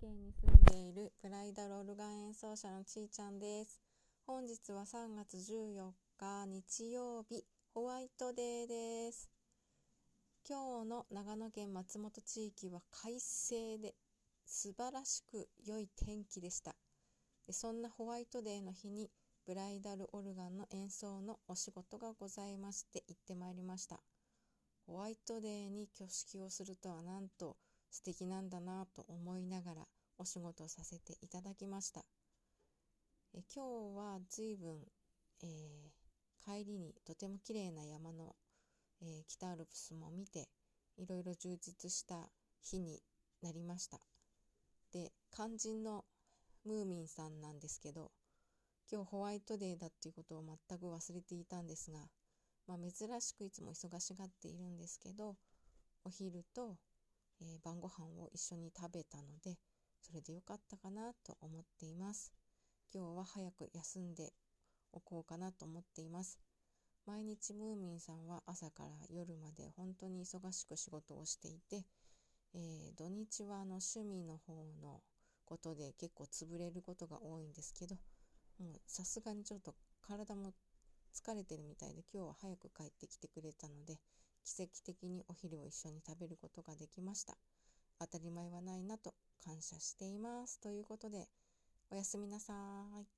県に住んでいるブライダルオルガン演奏者のちーちゃんです。本日は3月14日日曜日ホワイトデーです。今日の長野県松本地域は快晴で素晴らしく良い天気でした。そんなホワイトデーの日にブライダルオルガンの演奏のお仕事がございまして行ってまいりました。ホワイトデーに挙式をするとはなんと素敵なんだなと思いながらお仕事させていただきました。え今日は随分、えー、帰りにとても綺麗な山の、えー、北アルプスも見ていろいろ充実した日になりました。で肝心のムーミンさんなんですけど今日ホワイトデーだっていうことを全く忘れていたんですが、まあ、珍しくいつも忙しがっているんですけどお昼とえー、晩ご飯を一緒に食べたのでそれでよかったかなと思っています。今日は早く休んでおこうかなと思っています。毎日ムーミンさんは朝から夜まで本当に忙しく仕事をしていて、えー、土日はあの趣味の方のことで結構潰れることが多いんですけどもうさすがにちょっと体も疲れてるみたいで今日は早く帰ってきてくれたので奇跡的にお昼を一緒に食べることができました。当たり前はないなと感謝しています。ということで、おやすみなさい。